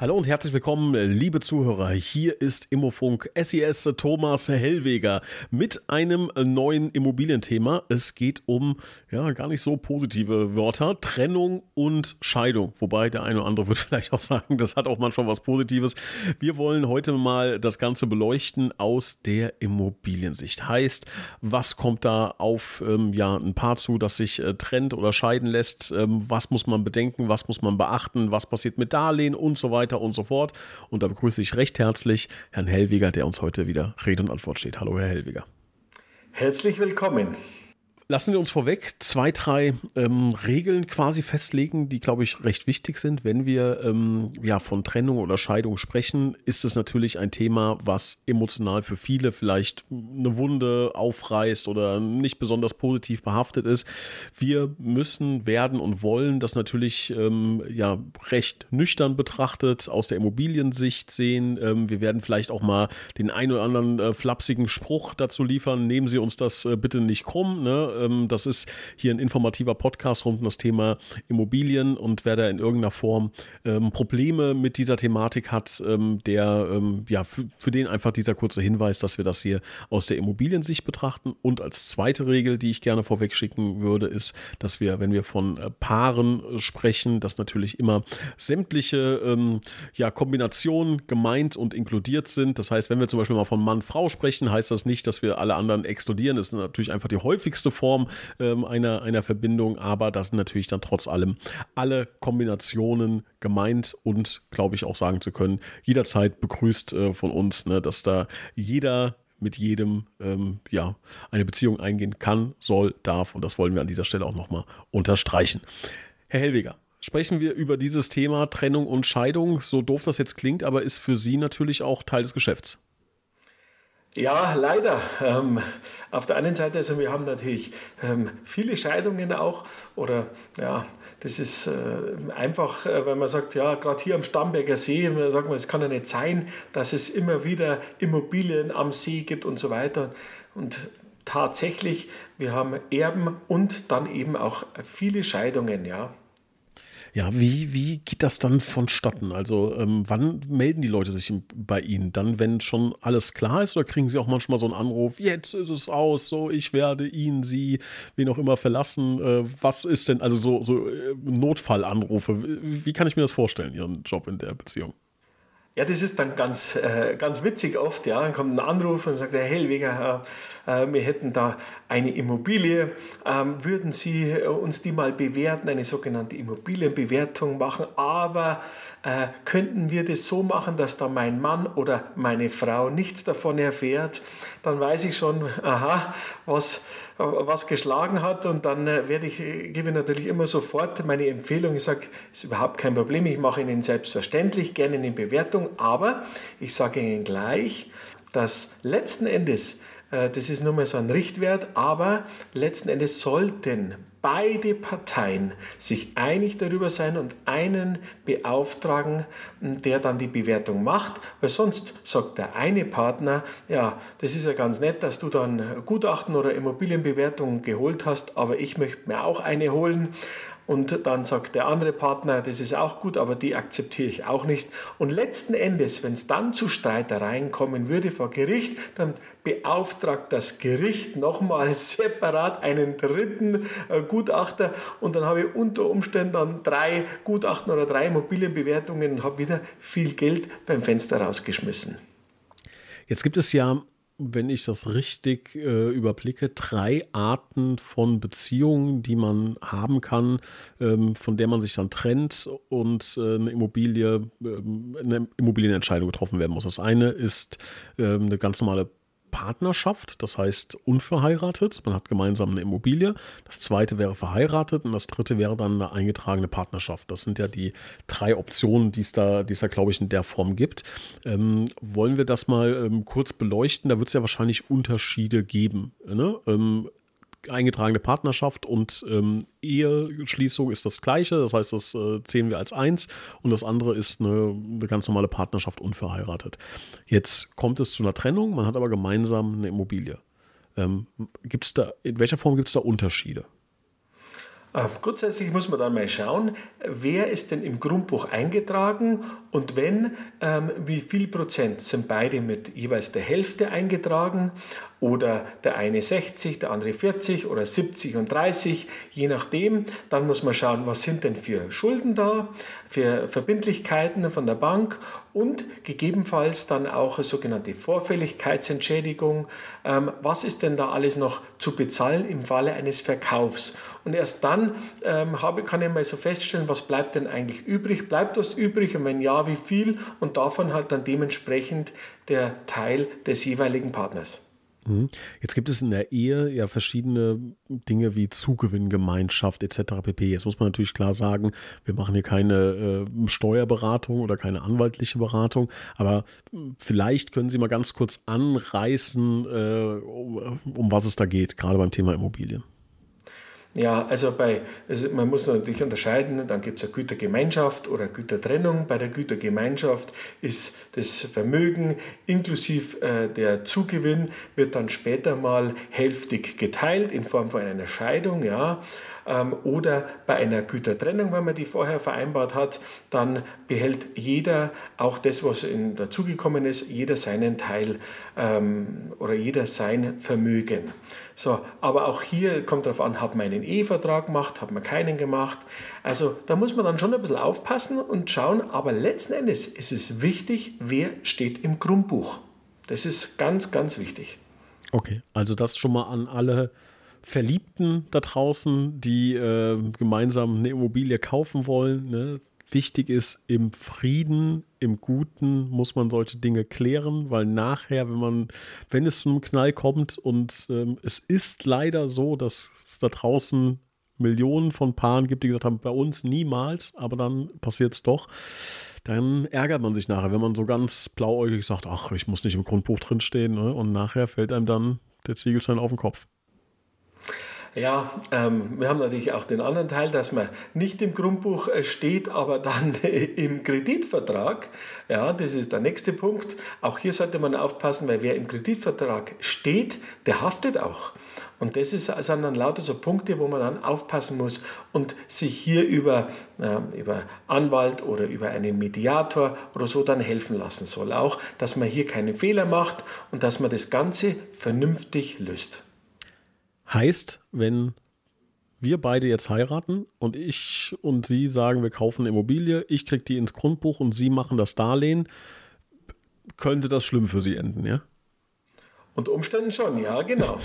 Hallo und herzlich willkommen, liebe Zuhörer. Hier ist Immofunk SES Thomas Hellweger mit einem neuen Immobilienthema. Es geht um ja gar nicht so positive Wörter, Trennung und Scheidung. Wobei der eine oder andere wird vielleicht auch sagen, das hat auch manchmal was Positives. Wir wollen heute mal das Ganze beleuchten aus der Immobiliensicht. Heißt, was kommt da auf ähm, ja ein Paar zu, das sich äh, trennt oder scheiden lässt? Ähm, was muss man bedenken? Was muss man beachten? Was passiert mit Darlehen und so weiter? Weiter und so fort. Und da begrüße ich recht herzlich Herrn Hellwiger, der uns heute wieder Rede und Antwort steht. Hallo, Herr Hellwiger. Herzlich willkommen. Lassen wir uns vorweg zwei, drei ähm, Regeln quasi festlegen, die, glaube ich, recht wichtig sind. Wenn wir ähm, ja, von Trennung oder Scheidung sprechen, ist es natürlich ein Thema, was emotional für viele vielleicht eine Wunde aufreißt oder nicht besonders positiv behaftet ist. Wir müssen, werden und wollen das natürlich ähm, ja, recht nüchtern betrachtet aus der Immobiliensicht sehen. Ähm, wir werden vielleicht auch mal den ein oder anderen äh, flapsigen Spruch dazu liefern. Nehmen Sie uns das äh, bitte nicht krumm. Ne? Ähm, das ist hier ein informativer Podcast rund um das Thema Immobilien und wer da in irgendeiner Form ähm, Probleme mit dieser Thematik hat, ähm, der, ähm, ja, für, für, den einfach dieser kurze Hinweis, dass wir das hier aus der Immobiliensicht betrachten. Und als zweite Regel, die ich gerne vorweg schicken würde, ist, dass wir, wenn wir von äh, Paaren sprechen, dass natürlich immer sämtliche ähm, ja, Kombinationen gemeint und inkludiert sind. Das heißt, wenn wir zum Beispiel mal von Mann-Frau sprechen, heißt das nicht, dass wir alle anderen exkludieren. Das ist natürlich einfach die häufigste Form Form ähm, einer, einer Verbindung, aber das sind natürlich dann trotz allem alle Kombinationen gemeint und glaube ich auch sagen zu können, jederzeit begrüßt äh, von uns, ne, dass da jeder mit jedem ähm, ja, eine Beziehung eingehen kann, soll, darf und das wollen wir an dieser Stelle auch nochmal unterstreichen. Herr Hellweger, sprechen wir über dieses Thema Trennung und Scheidung. So doof das jetzt klingt, aber ist für Sie natürlich auch Teil des Geschäfts. Ja, leider. Ähm, auf der einen Seite, also wir haben natürlich ähm, viele Scheidungen auch oder ja, das ist äh, einfach, äh, weil man sagt, ja, gerade hier am Starnberger See, man sagt man, es kann ja nicht sein, dass es immer wieder Immobilien am See gibt und so weiter. Und tatsächlich, wir haben Erben und dann eben auch viele Scheidungen, ja. Ja, wie, wie geht das dann vonstatten? Also, ähm, wann melden die Leute sich bei Ihnen? Dann, wenn schon alles klar ist, oder kriegen Sie auch manchmal so einen Anruf, jetzt ist es aus, so, ich werde ihn, Sie, wen auch immer verlassen? Äh, was ist denn, also so, so äh, Notfallanrufe? Wie, wie kann ich mir das vorstellen, Ihren Job in der Beziehung? Ja, das ist dann ganz, äh, ganz witzig oft. Ja, dann kommt ein Anruf und sagt, Herr Hellweger, äh, wir hätten da eine Immobilie, ähm, würden Sie äh, uns die mal bewerten, eine sogenannte Immobilienbewertung machen, aber äh, könnten wir das so machen, dass da mein Mann oder meine Frau nichts davon erfährt, dann weiß ich schon, aha, was, was geschlagen hat und dann werde ich, gebe natürlich immer sofort meine Empfehlung, ich sage, ist überhaupt kein Problem, ich mache Ihnen selbstverständlich gerne eine Bewertung, aber ich sage Ihnen gleich, dass letzten Endes äh, das ist nur mal so ein Richtwert, aber letzten Endes sollten beide Parteien sich einig darüber sein und einen beauftragen, der dann die Bewertung macht, weil sonst sagt der eine Partner, ja, das ist ja ganz nett, dass du dann Gutachten oder Immobilienbewertungen geholt hast, aber ich möchte mir auch eine holen und dann sagt der andere Partner, das ist auch gut, aber die akzeptiere ich auch nicht. Und letzten Endes, wenn es dann zu Streitereien kommen würde vor Gericht, dann beauftragt das Gericht nochmal separat einen dritten äh, Gutachter und dann habe ich unter Umständen dann drei Gutachten oder drei Immobilienbewertungen und habe wieder viel Geld beim Fenster rausgeschmissen. Jetzt gibt es ja wenn ich das richtig äh, überblicke, drei Arten von Beziehungen, die man haben kann, ähm, von der man sich dann trennt und äh, eine Immobilie, äh, eine Immobilienentscheidung getroffen werden muss. Das eine ist ähm, eine ganz normale Partnerschaft, das heißt unverheiratet. Man hat gemeinsam eine Immobilie. Das zweite wäre verheiratet und das dritte wäre dann eine eingetragene Partnerschaft. Das sind ja die drei Optionen, die es da, die es da glaube ich, in der Form gibt. Ähm, wollen wir das mal ähm, kurz beleuchten? Da wird es ja wahrscheinlich Unterschiede geben. Ne? Ähm, eingetragene Partnerschaft und ähm, Eheschließung ist das gleiche. Das heißt, das äh, zählen wir als eins und das andere ist eine, eine ganz normale Partnerschaft unverheiratet. Jetzt kommt es zu einer Trennung, man hat aber gemeinsam eine Immobilie. Ähm, gibt's da, in welcher Form gibt es da Unterschiede? Ähm, grundsätzlich muss man dann mal schauen, wer ist denn im Grundbuch eingetragen und wenn, ähm, wie viel Prozent sind beide mit jeweils der Hälfte eingetragen oder der eine 60, der andere 40 oder 70 und 30, je nachdem. Dann muss man schauen, was sind denn für Schulden da, für Verbindlichkeiten von der Bank und gegebenenfalls dann auch eine sogenannte Vorfälligkeitsentschädigung. Ähm, was ist denn da alles noch zu bezahlen im Falle eines Verkaufs? Und erst dann ähm, habe, kann ich mal so feststellen, was bleibt denn eigentlich übrig? Bleibt was übrig und wenn ja, wie viel? Und davon halt dann dementsprechend der Teil des jeweiligen Partners. Mhm. Jetzt gibt es in der Ehe ja verschiedene Dinge wie Zugewinngemeinschaft etc. pp. Jetzt muss man natürlich klar sagen, wir machen hier keine äh, Steuerberatung oder keine anwaltliche Beratung, aber vielleicht können Sie mal ganz kurz anreißen, äh, um, um was es da geht, gerade beim Thema Immobilien. Ja, also bei, also man muss natürlich unterscheiden, dann gibt es eine Gütergemeinschaft oder Gütertrennung. Bei der Gütergemeinschaft ist das Vermögen inklusive äh, der Zugewinn wird dann später mal hälftig geteilt in Form von einer Scheidung, ja. Ähm, oder bei einer Gütertrennung, wenn man die vorher vereinbart hat, dann behält jeder auch das, was dazugekommen ist, jeder seinen Teil ähm, oder jeder sein Vermögen. So, aber auch hier kommt darauf an, hat man einen Ehevertrag gemacht, hat man keinen gemacht. Also da muss man dann schon ein bisschen aufpassen und schauen, aber letzten Endes ist es wichtig, wer steht im Grundbuch. Das ist ganz, ganz wichtig. Okay, also das schon mal an alle Verliebten da draußen, die äh, gemeinsam eine Immobilie kaufen wollen. Ne? Wichtig ist, im Frieden, im Guten muss man solche Dinge klären, weil nachher, wenn man, wenn es zu einem Knall kommt und ähm, es ist leider so, dass es da draußen Millionen von Paaren gibt, die gesagt haben, bei uns niemals, aber dann passiert es doch. Dann ärgert man sich nachher, wenn man so ganz blauäugig sagt, ach, ich muss nicht im Grundbuch drinstehen. Ne? Und nachher fällt einem dann der Ziegelstein auf den Kopf. Ja, ähm, wir haben natürlich auch den anderen Teil, dass man nicht im Grundbuch äh, steht, aber dann im Kreditvertrag. Ja, das ist der nächste Punkt. Auch hier sollte man aufpassen, weil wer im Kreditvertrag steht, der haftet auch. Und das ist, sind dann lauter so Punkte, wo man dann aufpassen muss und sich hier über, äh, über Anwalt oder über einen Mediator oder so dann helfen lassen soll. Auch, dass man hier keine Fehler macht und dass man das Ganze vernünftig löst. Heißt, wenn wir beide jetzt heiraten und ich und sie sagen, wir kaufen eine Immobilie, ich kriege die ins Grundbuch und sie machen das Darlehen, könnte das schlimm für sie enden, ja? Unter Umständen schon, ja, genau.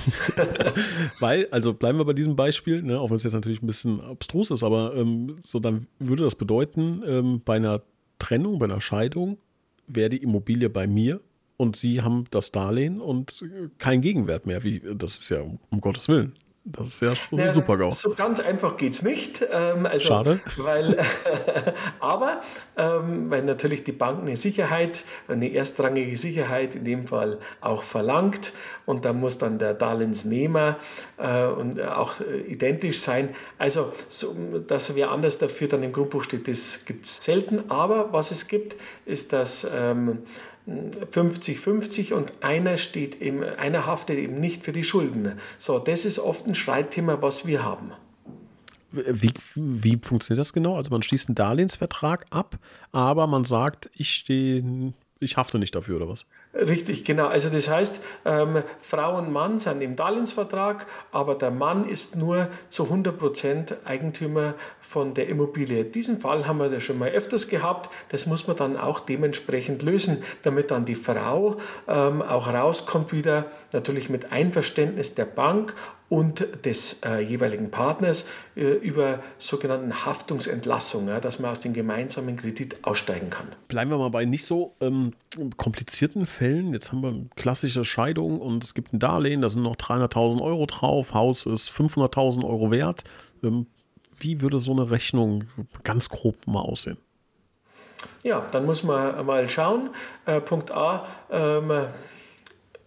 Weil, also bleiben wir bei diesem Beispiel, ne, auch wenn es jetzt natürlich ein bisschen abstrus ist, aber ähm, so dann würde das bedeuten, ähm, bei einer Trennung, bei einer Scheidung wäre die Immobilie bei mir und sie haben das Darlehen und kein Gegenwert mehr. Wie, das ist ja um, um Gottes Willen. Das ist ja schon naja, super GAU. So ganz einfach geht es nicht. Ähm, also, Schade. Weil, aber ähm, weil natürlich die Bank eine Sicherheit, eine erstrangige Sicherheit in dem Fall auch verlangt und da muss dann der Darlehensnehmer äh, und auch äh, identisch sein. Also, so, dass wer anders dafür dann im Grundbuch steht, das gibt es selten. Aber was es gibt, ist, dass ähm, 50-50 und einer steht eben, einer haftet eben nicht für die Schulden. So, das ist oft ein Streitthema, was wir haben. Wie, wie funktioniert das genau? Also man schließt einen Darlehensvertrag ab, aber man sagt, ich stehe, ich hafte nicht dafür, oder was? Richtig, genau. Also das heißt, ähm, Frau und Mann sind im Darlehensvertrag, aber der Mann ist nur zu 100 Prozent Eigentümer von der Immobilie. Diesen Fall haben wir ja schon mal öfters gehabt. Das muss man dann auch dementsprechend lösen, damit dann die Frau ähm, auch rauskommt wieder, natürlich mit Einverständnis der Bank und des äh, jeweiligen Partners äh, über sogenannten Haftungsentlassung, ja, dass man aus dem gemeinsamen Kredit aussteigen kann. Bleiben wir mal bei nicht so ähm, komplizierten Fällen. Jetzt haben wir eine klassische Scheidung und es gibt ein Darlehen, da sind noch 300.000 Euro drauf, Haus ist 500.000 Euro wert. Ähm, wie würde so eine Rechnung ganz grob mal aussehen? Ja, dann muss man mal schauen. Äh, Punkt A. Ähm,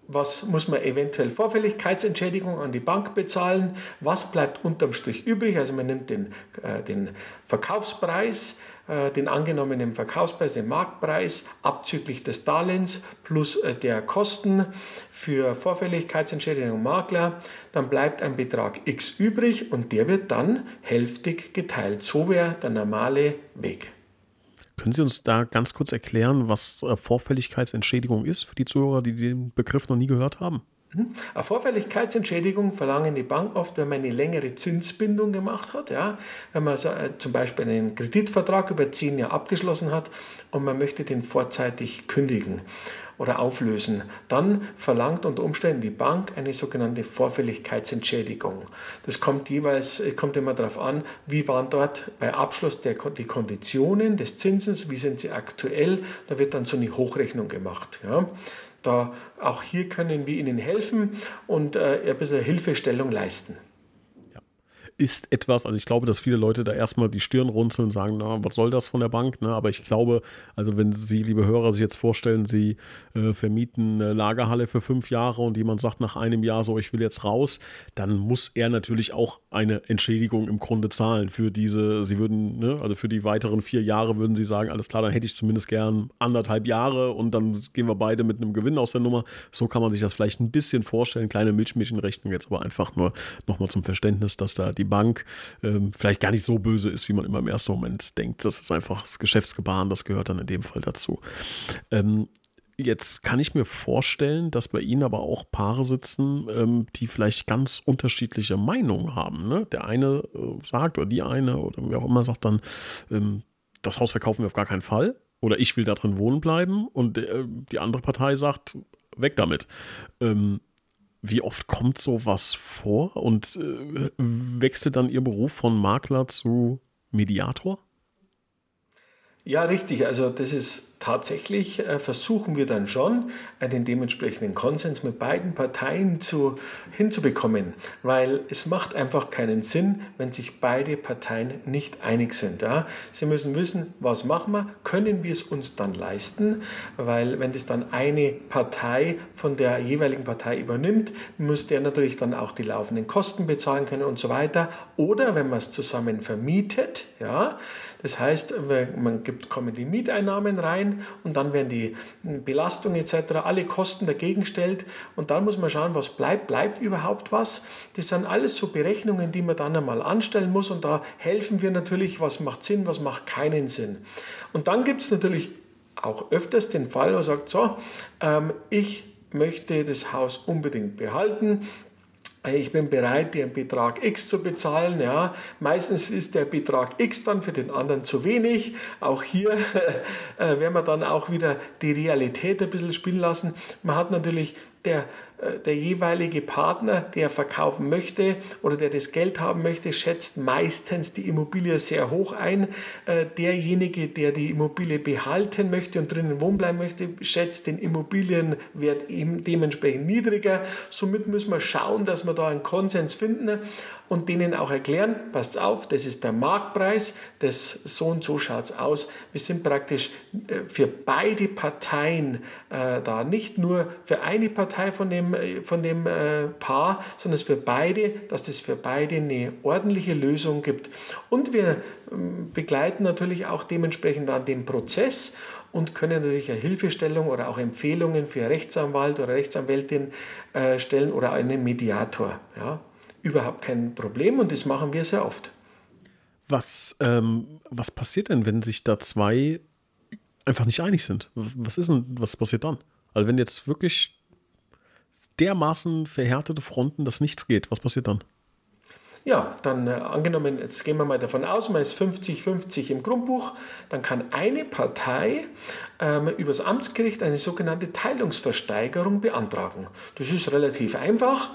was muss man eventuell Vorfälligkeitsentschädigung an die Bank bezahlen, was bleibt unterm Strich übrig. Also man nimmt den, äh, den Verkaufspreis, äh, den angenommenen Verkaufspreis, den Marktpreis, abzüglich des Darlehens plus äh, der Kosten für Vorfälligkeitsentschädigung Makler. Dann bleibt ein Betrag X übrig und der wird dann hälftig geteilt. So wäre der normale Weg. Können Sie uns da ganz kurz erklären, was äh, Vorfälligkeitsentschädigung ist für die Zuhörer, die den Begriff noch nie gehört haben? Mhm. Eine Vorfälligkeitsentschädigung verlangen die Bank oft, wenn man eine längere Zinsbindung gemacht hat. Ja? Wenn man so, äh, zum Beispiel einen Kreditvertrag über zehn Jahre abgeschlossen hat und man möchte den vorzeitig kündigen oder auflösen, dann verlangt unter Umständen die Bank eine sogenannte Vorfälligkeitsentschädigung. Das kommt jeweils, kommt immer darauf an, wie waren dort bei Abschluss der, die Konditionen des Zinsens, wie sind sie aktuell, da wird dann so eine Hochrechnung gemacht. Ja. Da, auch hier können wir Ihnen helfen und äh, ein bisschen Hilfestellung leisten ist etwas, also ich glaube, dass viele Leute da erstmal die Stirn runzeln und sagen, na, was soll das von der Bank? Ne? Aber ich glaube, also wenn Sie, liebe Hörer, sich jetzt vorstellen, Sie äh, vermieten eine Lagerhalle für fünf Jahre und jemand sagt nach einem Jahr so, ich will jetzt raus, dann muss er natürlich auch eine Entschädigung im Grunde zahlen für diese, Sie würden, ne, also für die weiteren vier Jahre würden Sie sagen, alles klar, dann hätte ich zumindest gern anderthalb Jahre und dann gehen wir beide mit einem Gewinn aus der Nummer. So kann man sich das vielleicht ein bisschen vorstellen, kleine Milchmädchenrechnung jetzt aber einfach nur nochmal zum Verständnis, dass da die Bank ähm, vielleicht gar nicht so böse ist, wie man immer im ersten Moment denkt. Das ist einfach das Geschäftsgebaren, das gehört dann in dem Fall dazu. Ähm, Jetzt kann ich mir vorstellen, dass bei Ihnen aber auch Paare sitzen, ähm, die vielleicht ganz unterschiedliche Meinungen haben. Ne? Der eine äh, sagt oder die eine oder wer auch immer sagt dann, ähm, das Haus verkaufen wir auf gar keinen Fall oder ich will da drin wohnen bleiben und äh, die andere Partei sagt, weg damit. Ähm, wie oft kommt sowas vor und äh, wechselt dann Ihr Beruf von Makler zu Mediator? Ja, richtig. Also das ist tatsächlich äh, versuchen wir dann schon, einen dementsprechenden Konsens mit beiden Parteien zu, hinzubekommen, weil es macht einfach keinen Sinn, wenn sich beide Parteien nicht einig sind. Ja? Sie müssen wissen, was machen wir, können wir es uns dann leisten, weil wenn das dann eine Partei von der jeweiligen Partei übernimmt, muss der natürlich dann auch die laufenden Kosten bezahlen können und so weiter. Oder wenn man es zusammen vermietet, ja, das heißt, man gibt, kommen die Mieteinnahmen rein, ein und dann werden die Belastungen etc., alle Kosten dagegen gestellt und dann muss man schauen, was bleibt, bleibt überhaupt was. Das sind alles so Berechnungen, die man dann einmal anstellen muss und da helfen wir natürlich, was macht Sinn, was macht keinen Sinn. Und dann gibt es natürlich auch öfters den Fall, wo man sagt, so, ähm, ich möchte das Haus unbedingt behalten, ich bin bereit, den Betrag X zu bezahlen. Ja. Meistens ist der Betrag X dann für den anderen zu wenig. Auch hier äh, werden wir dann auch wieder die Realität ein bisschen spielen lassen. Man hat natürlich der der jeweilige Partner, der verkaufen möchte oder der das Geld haben möchte, schätzt meistens die Immobilie sehr hoch ein. Äh, derjenige, der die Immobilie behalten möchte und drinnen wohnen bleiben möchte, schätzt den Immobilienwert eben dementsprechend niedriger. Somit müssen wir schauen, dass wir da einen Konsens finden und denen auch erklären, passt auf, das ist der Marktpreis, das so und so schaut es aus. Wir sind praktisch äh, für beide Parteien da, nicht nur für eine Partei von dem dem, von dem äh, Paar, sondern es für beide, dass es für beide eine ordentliche Lösung gibt. Und wir ähm, begleiten natürlich auch dementsprechend an den Prozess und können natürlich eine Hilfestellung oder auch Empfehlungen für Rechtsanwalt oder Rechtsanwältin äh, stellen oder einen Mediator. Ja, überhaupt kein Problem und das machen wir sehr oft. Was, ähm, was passiert denn, wenn sich da zwei einfach nicht einig sind? Was ist denn, was passiert dann? Also wenn jetzt wirklich dermaßen verhärtete Fronten, dass nichts geht. Was passiert dann? Ja, dann äh, angenommen, jetzt gehen wir mal davon aus, man ist 50-50 im Grundbuch, dann kann eine Partei ähm, übers Amtsgericht eine sogenannte Teilungsversteigerung beantragen. Das ist relativ einfach.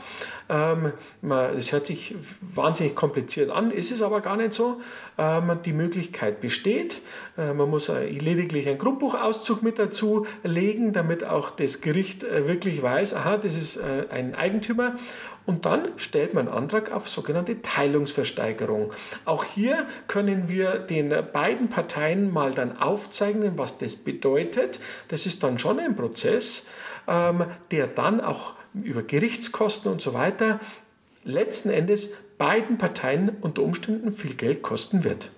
Ähm, das hört sich wahnsinnig kompliziert an, ist es aber gar nicht so. Ähm, die Möglichkeit besteht. Äh, man muss äh, lediglich einen Grundbuchauszug mit dazu legen, damit auch das Gericht äh, wirklich weiß, aha, das ist äh, ein Eigentümer und dann stellt man Antrag auf sogenannte Teilungsversteigerung. Auch hier können wir den beiden Parteien mal dann aufzeichnen, was das bedeutet. Das ist dann schon ein Prozess, ähm, der dann auch über Gerichtskosten und so weiter letzten Endes beiden Parteien unter Umständen viel Geld kosten wird.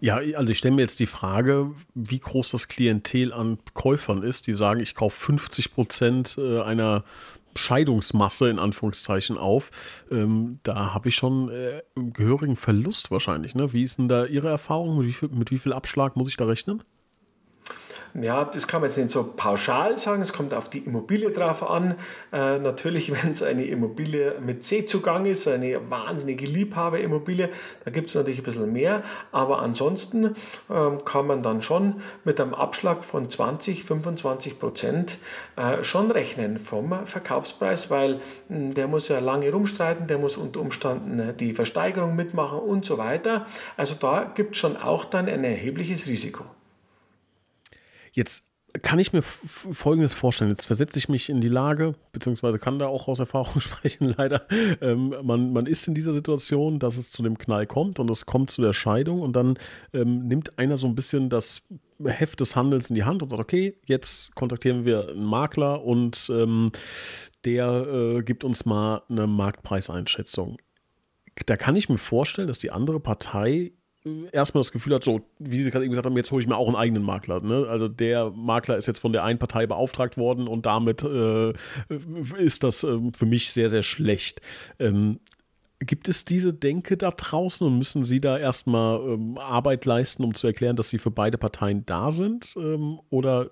Ja, also ich stelle mir jetzt die Frage, wie groß das Klientel an Käufern ist, die sagen, ich kaufe 50 Prozent äh, einer Scheidungsmasse in Anführungszeichen auf. Ähm, da habe ich schon äh, einen gehörigen Verlust wahrscheinlich. Ne? Wie ist denn da Ihre Erfahrung? Mit wie, viel, mit wie viel Abschlag muss ich da rechnen? Ja, das kann man jetzt nicht so pauschal sagen. Es kommt auf die Immobilie drauf an. Äh, natürlich, wenn es eine Immobilie mit Seezugang ist, eine wahnsinnige Liebhaberimmobilie, da gibt es natürlich ein bisschen mehr. Aber ansonsten äh, kann man dann schon mit einem Abschlag von 20, 25 Prozent äh, schon rechnen vom Verkaufspreis, weil mh, hm, der muss ja lange rumstreiten, der muss unter Umständen äh, die Versteigerung mitmachen und so weiter. Also da gibt es schon auch dann ein erhebliches Risiko. Jetzt kann ich mir Folgendes vorstellen. Jetzt versetze ich mich in die Lage, beziehungsweise kann da auch aus Erfahrung sprechen, leider. Ähm, man, man ist in dieser Situation, dass es zu dem Knall kommt und es kommt zu der Scheidung und dann ähm, nimmt einer so ein bisschen das Heft des Handels in die Hand und sagt, okay, jetzt kontaktieren wir einen Makler und ähm, der äh, gibt uns mal eine Marktpreiseinschätzung. Da kann ich mir vorstellen, dass die andere Partei erstmal das Gefühl hat, so, wie Sie gerade eben gesagt haben, jetzt hole ich mir auch einen eigenen Makler. Ne? Also der Makler ist jetzt von der einen Partei beauftragt worden und damit äh, ist das äh, für mich sehr, sehr schlecht. Ähm, gibt es diese Denke da draußen und müssen Sie da erstmal ähm, Arbeit leisten, um zu erklären, dass Sie für beide Parteien da sind? Ähm, oder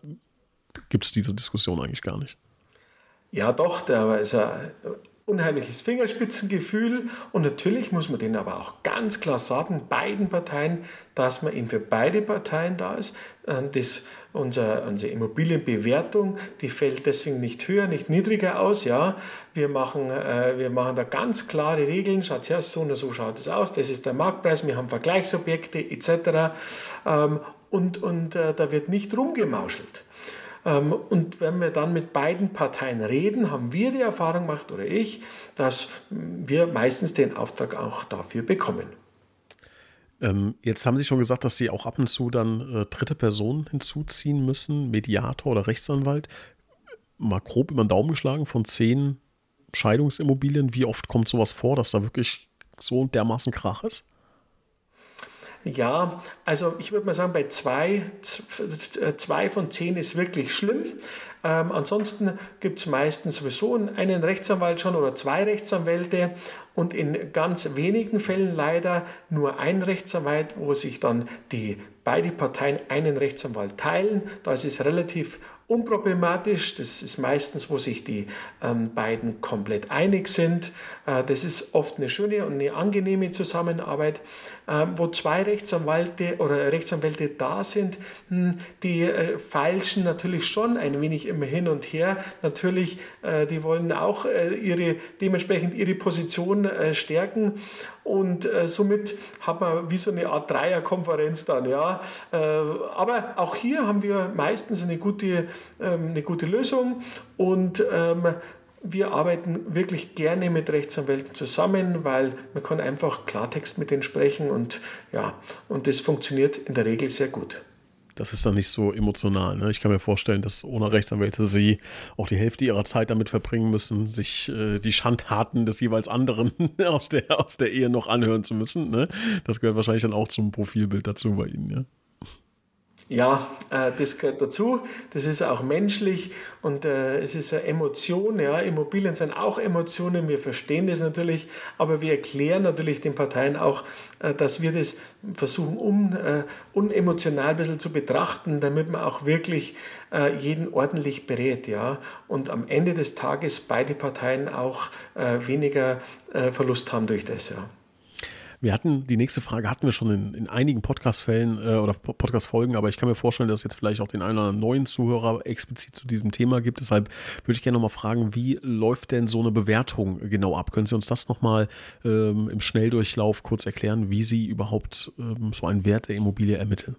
gibt es diese Diskussion eigentlich gar nicht? Ja, doch, da ist ja unheimliches Fingerspitzengefühl und natürlich muss man denen aber auch ganz klar sagen, beiden Parteien, dass man eben für beide Parteien da ist. Das, unser, unsere Immobilienbewertung, die fällt deswegen nicht höher, nicht niedriger aus. Ja, wir machen, äh, wir machen da ganz klare Regeln. Schaut her, so und so schaut es aus. Das ist der Marktpreis. Wir haben Vergleichsobjekte etc. Ähm, und und äh, da wird nicht rumgemauschelt. Ähm, und wenn wir dann mit beiden Parteien reden, haben wir die Erfahrung gemacht oder ich, dass wir meistens den Auftrag auch dafür bekommen. Ähm, jetzt haben Sie schon gesagt, dass Sie auch ab und zu dann äh, dritte Personen hinzuziehen müssen, Mediator oder Rechtsanwalt. Mal grob über den Daumen geschlagen von zehn Scheidungsimmobilien. Wie oft kommt sowas vor, dass da wirklich so dermaßen Krach ist? Ja, also ich würde mal sagen, bei zwei, zwei von zehn ist wirklich schlimm. Ähm, ansonsten gibt es meistens sowieso einen Rechtsanwalt schon oder zwei Rechtsanwälte und in ganz wenigen Fällen leider nur ein Rechtsanwalt, wo sich dann die beide Parteien einen Rechtsanwalt teilen. Da ist es relativ unproblematisch. Das ist meistens, wo sich die ähm, beiden komplett einig sind. Äh, das ist oft eine schöne und eine angenehme Zusammenarbeit. Äh, wo zwei Rechtsanwälte oder Rechtsanwälte da sind, mh, hm, die äh, feilschen natürlich schon ein wenig immer hin und her. Natürlich, äh, die wollen auch äh, ihre, dementsprechend ihre Position äh, stärken und somit hat man wie so eine Art Dreierkonferenz dann, ja. Aber auch hier haben wir meistens eine gute ähm, eine gute Lösung und ähm, wir arbeiten wirklich gerne mit Rechtsanwälten zusammen, weil man kann einfach Klartext mit denen sprechen und ja, und das funktioniert in der Regel sehr gut. Das ist dann nicht so emotional. Ne? Ich kann mir vorstellen, dass ohne Rechtsanwälte sie auch die Hälfte ihrer Zeit damit verbringen müssen, sich äh, die Schandtaten des jeweils anderen aus der, aus der Ehe noch anhören zu müssen. Ne? Das gehört wahrscheinlich dann auch zum Profilbild dazu bei Ihnen. Ja? Ja, äh, das gehört dazu. Das ist auch menschlich und äh, es ist eine Emotion. Ja. Immobilien sind auch Emotionen. Wir verstehen das natürlich, aber wir erklären natürlich den Parteien auch, äh, dass wir das versuchen, un, äh, unemotional ein bisschen zu betrachten, damit man auch wirklich äh, jeden ordentlich berät. Ja. Und am Ende des Tages beide Parteien auch äh, weniger Verlust haben durch das. Ja. Wir hatten, die nächste Frage hatten wir schon in, in einigen Podcast-Fällen äh, oder Podcast-Folgen, aber ich kann mir vorstellen, dass es jetzt vielleicht auch den einen oder anderen neuen Zuhörer explizit zu diesem Thema gibt. Deshalb würde ich gerne nochmal fragen, wie läuft denn so eine Bewertung genau ab? Können Sie uns das nochmal ähm, im Schnelldurchlauf kurz erklären, wie Sie überhaupt ähm, so einen Wert der Immobilie ermitteln?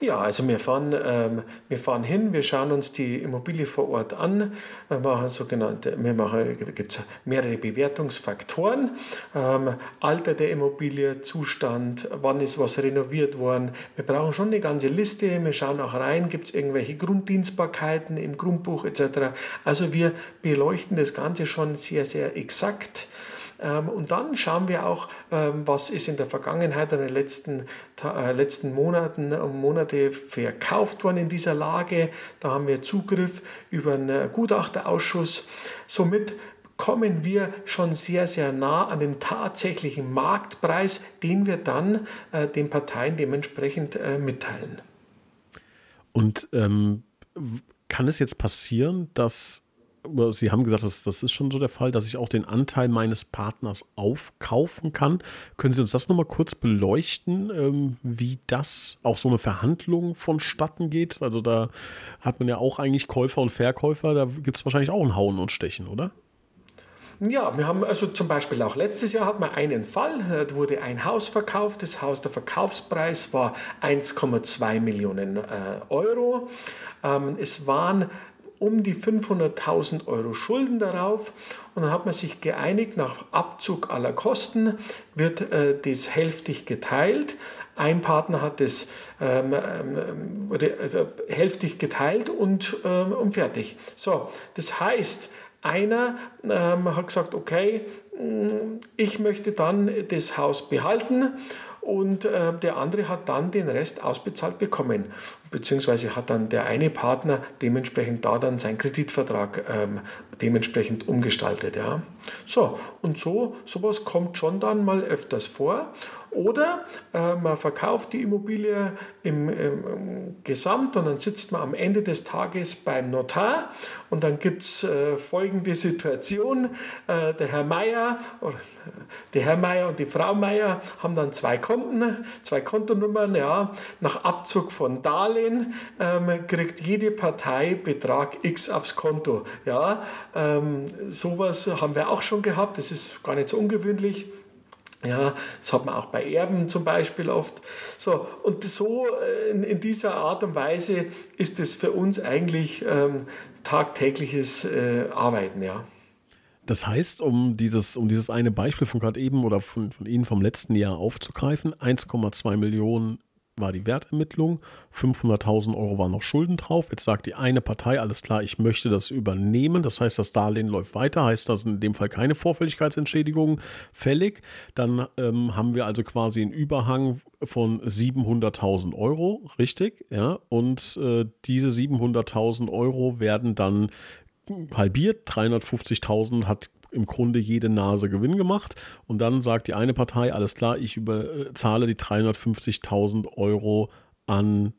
Ja, also wir fahren, ähm, wir fahren hin, wir schauen uns die Immobilie vor Ort an, wir machen sogenannte, wir machen, gibt mehrere Bewertungsfaktoren, ähm, Alter der Immobilie, Zustand, wann ist was renoviert worden. Wir brauchen schon eine ganze Liste, wir schauen auch rein, gibt es irgendwelche Grunddienstbarkeiten im Grundbuch etc. Also wir beleuchten das Ganze schon sehr, sehr exakt. Ähm, und dann schauen wir auch, ähm, was ist in der Vergangenheit und in den letzten, äh, letzten Monaten und Monate verkauft worden in dieser Lage. Da haben wir Zugriff über einen Gutachterausschuss. Somit kommen wir schon sehr, sehr nah an den tatsächlichen Marktpreis, den wir dann äh, den Parteien dementsprechend äh, mitteilen. Und ähm, kann es jetzt passieren, dass Sie haben gesagt, das, das ist schon so der Fall, dass ich auch den Anteil meines Partners aufkaufen kann. Können Sie uns das nochmal kurz beleuchten, ähm, wie das auch so eine Verhandlung vonstatten geht? Also da hat man ja auch eigentlich Käufer und Verkäufer, da gibt es wahrscheinlich auch ein Hauen und Stechen, oder? Ja, wir haben also zum Beispiel auch letztes Jahr hat man einen Fall, da wurde ein Haus verkauft. Das Haus, der Verkaufspreis war 1,2 Millionen äh, Euro. Ähm, es waren um die 500.000 Euro Schulden darauf und dann hat man sich geeinigt, nach Abzug aller Kosten wird äh, das hälftig geteilt. Ein Partner hat es ähm, ähm, äh, hälftig geteilt und, ähm, und fertig. So, das heißt, einer ähm, hat gesagt, okay, mm, ich möchte dann das Haus behalten und äh, der andere hat dann den Rest ausbezahlt bekommen, beziehungsweise hat dann der eine Partner dementsprechend da dann seinen Kreditvertrag ähm, dementsprechend umgestaltet. Ja. So, und so, sowas kommt schon dann mal öfters vor. Oder äh, man verkauft die Immobilie im, im, Gesamt und dann sitzt man am Ende des Tages beim Notar und dann gibt es äh, folgende Situation. Äh, der Herr Meier oder der Herr Meier und die Frau Meier haben dann zwei Konten, zwei Kontonummern. Ja. Nach Abzug von Darlehen ähm, kriegt jede Partei Betrag X aufs Konto. Ja. Ähm, sowas haben wir auch schon gehabt, das ist gar nicht so ungewöhnlich. Ja, das hat man auch bei Erben zum Beispiel oft. So, und so äh, in, in dieser Art und Weise ist es für uns eigentlich ähm, tagtägliches äh, Arbeiten, ja. Das heißt, um dieses, um dieses eine Beispiel von gerade eben oder von, von Ihnen vom letzten Jahr aufzugreifen, 1,2 Millionen war die Wertermittlung, 500.000 Euro waren noch Schulden drauf. Jetzt sagt die eine Partei, alles klar, ich möchte das übernehmen. Das heißt, das Darlehen läuft weiter, heißt das in dem Fall keine Vorfälligkeitsentschädigung fällig. Dann ähm, haben wir also quasi einen Überhang von 700.000 Euro, richtig? Ja, und äh, diese 700.000 Euro werden dann halbiert. 350.000 hat im Grunde jede Nase Gewinn gemacht. Und dann sagt die eine Partei, alles klar, ich überzahle die 350.000 Euro an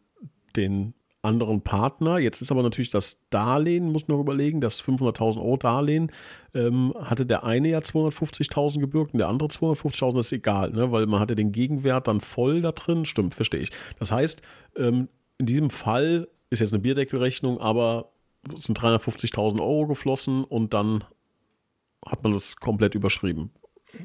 den anderen Partner. Jetzt ist aber natürlich das Darlehen, muss man noch überlegen, das 500.000 Euro Darlehen ähm, hatte der eine ja 250.000 gebürgt und der andere 250.000, das ist egal, ne? weil man hatte den Gegenwert dann voll da drin. Stimmt, verstehe ich. Das heißt, ähm, in diesem Fall ist jetzt eine Bierdeckelrechnung, aber sind 350.000 Euro geflossen und dann hat man das komplett überschrieben.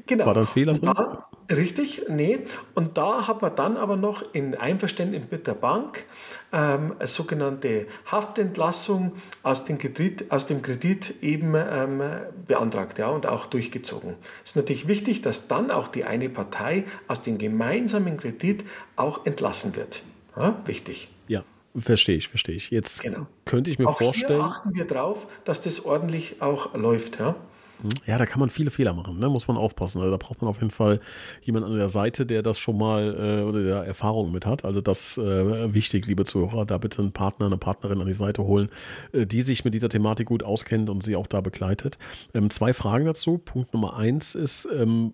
Genau. War da ein Fehler drin? Da, richtig, nee. Und da hat man dann aber noch in Einverständnis mit der Bank ähm, eine sogenannte Haftentlassung aus dem Kredit, aus dem Kredit eben ähm, beantragt ja, und auch durchgezogen. Es ist natürlich wichtig, dass dann auch die eine Partei aus dem gemeinsamen Kredit auch entlassen wird. Ja, wichtig. Ja, Verstehe ich, verstehe ich. Jetzt genau. könnte ich mir auch vorstellen. Hier achten wir drauf, dass das ordentlich auch läuft. Ja? Hm? Ja, da kann man viele Fehler machen, ne? muss man aufpassen. Also da braucht man auf jeden Fall jemanden an der Seite, der das schon mal äh, oder der Erfahrung mit hat. Also das äh, wichtig, liebe Zuhörer, da bitte einen Partner, eine Partnerin an die Seite holen, äh, die sich mit dieser Thematik gut auskennt und sie auch da begleitet. Ähm, zwei Fragen dazu. Punkt Nummer eins ist, ähm,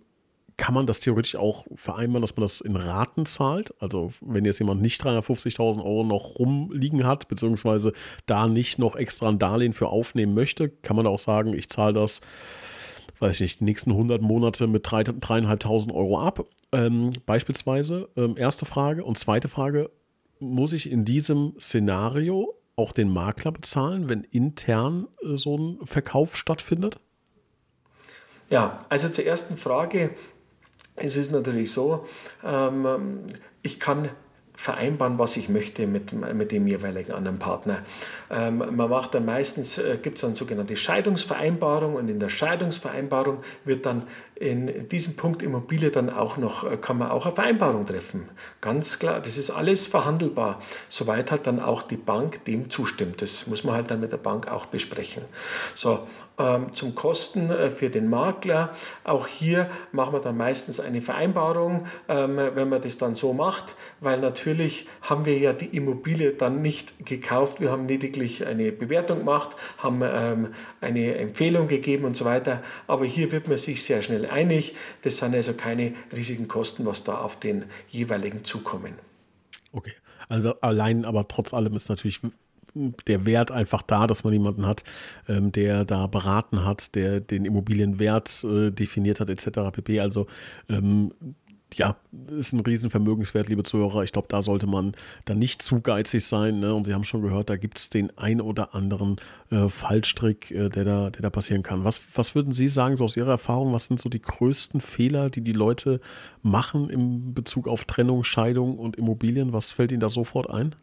kann man das theoretisch auch vereinbaren, dass man das in Raten zahlt? Also wenn jetzt jemand nicht 350.000 Euro noch rumliegen hat, beziehungsweise da nicht noch extra ein Darlehen für aufnehmen möchte, kann man auch sagen, ich zahle das, weiß ich nicht, die nächsten 100 Monate mit 3.500 Euro ab. Ähm, beispielsweise, ähm, erste Frage. Und zweite Frage, muss ich in diesem Szenario auch den Makler bezahlen, wenn intern äh, so ein Verkauf stattfindet? Ja, also zur ersten Frage, es ist natürlich so, ähm, ich kann vereinbaren, was ich möchte mit, mit dem jeweiligen anderen Partner. Ähm, man macht dann meistens, äh, gibt es dann sogenannte Scheidungsvereinbarung und in der Scheidungsvereinbarung wird dann in diesem Punkt Immobilie dann auch noch, äh, kann man auch eine Vereinbarung treffen. Ganz klar, das ist alles verhandelbar, soweit halt dann auch die Bank dem zustimmt. Das muss man halt dann mit der Bank auch besprechen. So, ähm, zum Kosten äh, für den Makler, auch hier machen wir dann meistens eine Vereinbarung, ähm, wenn man das dann so macht, weil natürlich haben wir ja die Immobilie dann nicht gekauft, wir haben lediglich eine Bewertung gemacht, haben ähm, eine Empfehlung gegeben und so weiter, aber hier wird man sich sehr schnell einig. Das sind also keine riesigen Kosten, was da auf den jeweiligen zukommen. Okay. Also allein, aber trotz allem ist natürlich der Wert einfach da, dass man jemanden hat, ähm, der da beraten hat, der den Immobilienwert äh, definiert hat, etc. pp. Also ähm, ja, ist ein Riesenvermögenswert, liebe Zuhörer. Ich glaube, da sollte man dann nicht zu geizig sein. Ne? Und Sie haben schon gehört, da gibt es den ein oder anderen äh, Fallstrick, äh, der, da, der da passieren kann. Was, was würden Sie sagen, so aus Ihrer Erfahrung, was sind so die größten Fehler, die die Leute machen in Bezug auf Trennung, Scheidung und Immobilien? Was fällt Ihnen da sofort ein?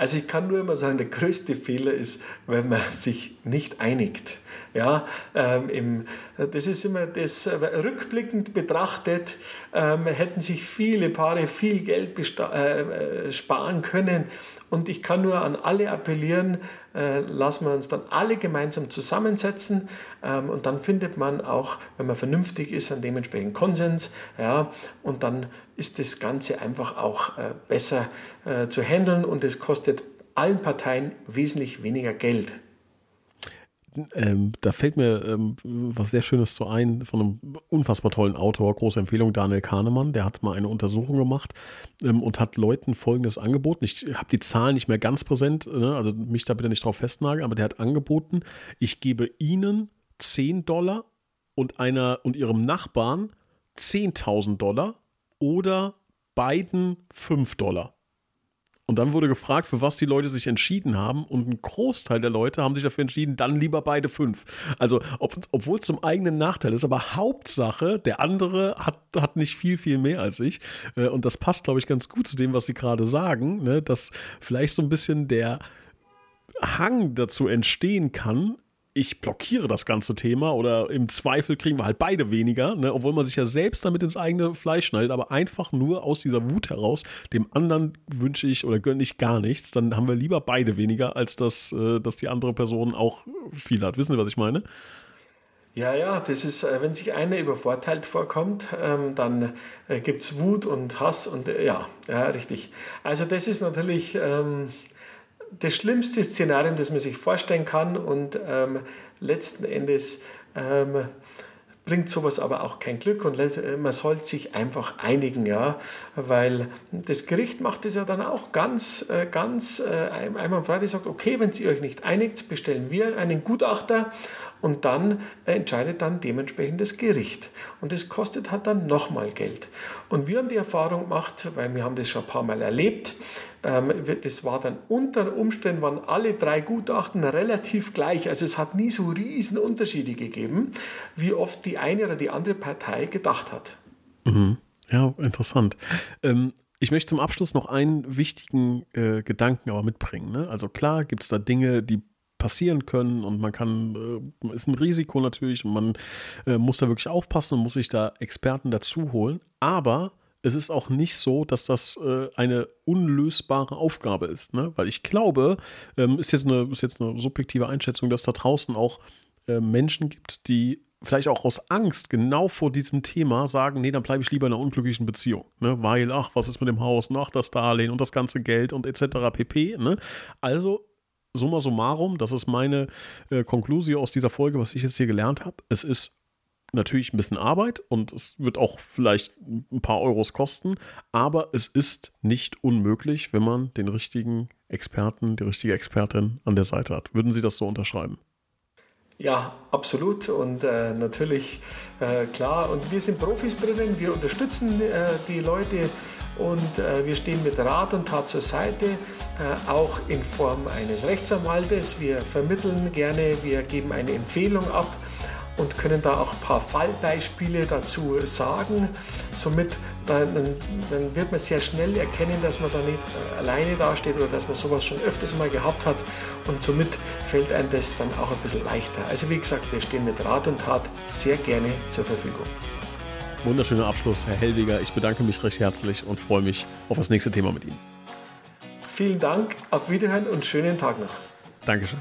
Also ich kann nur immer sagen, der größte Fehler ist, wenn man sich nicht einigt. Ja, ähm, im, das ist immer das, äh, rückblickend betrachtet, ähm, hätten sich viele Paare viel Geld äh, äh, sparen können. Und ich kann nur an alle appellieren, äh, lassen wir uns dann alle gemeinsam zusammensetzen ähm, und dann findet man auch, wenn man vernünftig ist, einen dementsprechenden Konsens. Ja, und dann ist das Ganze einfach auch äh, besser äh, zu handeln und es kostet allen Parteien wesentlich weniger Geld. Ähm, da fällt mir ähm, was sehr Schönes zu ein von einem unfassbar tollen Autor, große Empfehlung, Daniel Kahnemann. Der hat mal eine Untersuchung gemacht ähm, und hat Leuten folgendes angeboten. Ich habe die Zahlen nicht mehr ganz präsent, ne? also mich da bitte nicht drauf festnageln, aber der hat angeboten, ich gebe Ihnen 10 Dollar und einer und Ihrem Nachbarn 10.000 Dollar oder beiden 5 Dollar. Und dann wurde gefragt, für was die Leute sich entschieden haben. Und ein Großteil der Leute haben sich dafür entschieden, dann lieber beide fünf. Also, ob, obwohl es zum eigenen Nachteil ist, aber Hauptsache, der andere hat, hat nicht viel, viel mehr als ich. Äh, und das passt, glaube ich, ganz gut zu dem, was sie gerade sagen, ne? dass vielleicht so ein bisschen der Hang dazu entstehen kann, ich blockiere das ganze Thema oder im Zweifel kriegen wir halt beide weniger, ne? obwohl man sich ja selbst damit ins eigene Fleisch schneidet, aber einfach nur aus dieser Wut heraus, dem anderen wünsche ich oder gönne ich gar nichts, dann haben wir lieber beide weniger, als dass, äh, dass die andere Person auch viel hat. Wissen Sie, was ich meine? Ja, ja, das ist, äh, wenn sich einer übervorteilt vorkommt, ähm, dann äh, gibt es Wut und Hass und äh, ja, ja, richtig. Also das ist natürlich ähm, das schlimmste Szenario, das man sich vorstellen kann und ähm, letzten Endes ähm, bringt sowas aber auch kein Glück und man sollte sich einfach einigen, ja, weil das Gericht macht es ja dann auch ganz, äh, ganz äh, einmal frei, sagt, okay, wenn ihr euch nicht einigt, bestellen wir einen Gutachter und dann entscheidet dann dementsprechend das Gericht. Und das kostet halt dann nochmal Geld. Und wir haben die Erfahrung gemacht, weil wir haben das schon ein paar Mal erlebt, ähm, das war dann unter Umständen, waren alle drei Gutachten relativ gleich. Also es hat nie so riesen Unterschiede gegeben, wie oft die eine oder die andere Partei gedacht hat. Mhm. Ja, interessant. Ähm, ich möchte zum Abschluss noch einen wichtigen äh, Gedanken aber mitbringen. Ne? Also klar gibt es da Dinge, die passieren können und man kann, äh, ist ein Risiko natürlich und man äh, muss da wirklich aufpassen und muss sich da Experten dazu holen. Aber es ist auch nicht so, dass das äh, eine unlösbare Aufgabe ist. Ne? Weil ich glaube, ähm, ist, jetzt eine, ist jetzt eine subjektive Einschätzung, dass da draußen auch äh, Menschen gibt, die vielleicht auch aus Angst genau vor diesem Thema sagen, nee, dann bleibe ich lieber in einer unglücklichen Beziehung, ne? weil, ach, was ist mit dem Haus, ach, das Darlehen und das ganze Geld und etc. pp. Ne? Also, summa summarum, das ist meine äh, aus dieser Folge, was ich jetzt hier gelernt habe. Es ist natürlich ein bisschen Arbeit und es wird auch vielleicht ein paar Euros kosten, aber es ist nicht unmöglich, wenn man den richtigen Experten, die richtige Expertin an der Seite hat. Würden Sie das so unterschreiben? Ja, absolut und äh, natürlich äh, klar. Und wir sind Profis drinnen, wir unterstützen äh, die Leute und äh, wir stehen mit Rat und Tat zur Seite, äh, auch in Form eines Rechtsanwaltes. Wir vermitteln gerne, wir geben eine Empfehlung ab und können da auch ein paar Fallbeispiele dazu sagen. Somit dann, dann wird man sehr schnell erkennen, dass man da nicht äh, alleine dasteht oder dass man sowas schon öfters mal gehabt hat und somit fällt einem das dann auch ein bisschen leichter. Also wie gesagt, wir stehen mit Rat und Tat sehr gerne zur Verfügung. Wunderschöner Abschluss, Herr Hellwiger. Ich bedanke mich recht herzlich und freue mich auf das nächste Thema mit Ihnen. Vielen Dank, auf Wiederhören und schönen Tag noch. Dankeschön.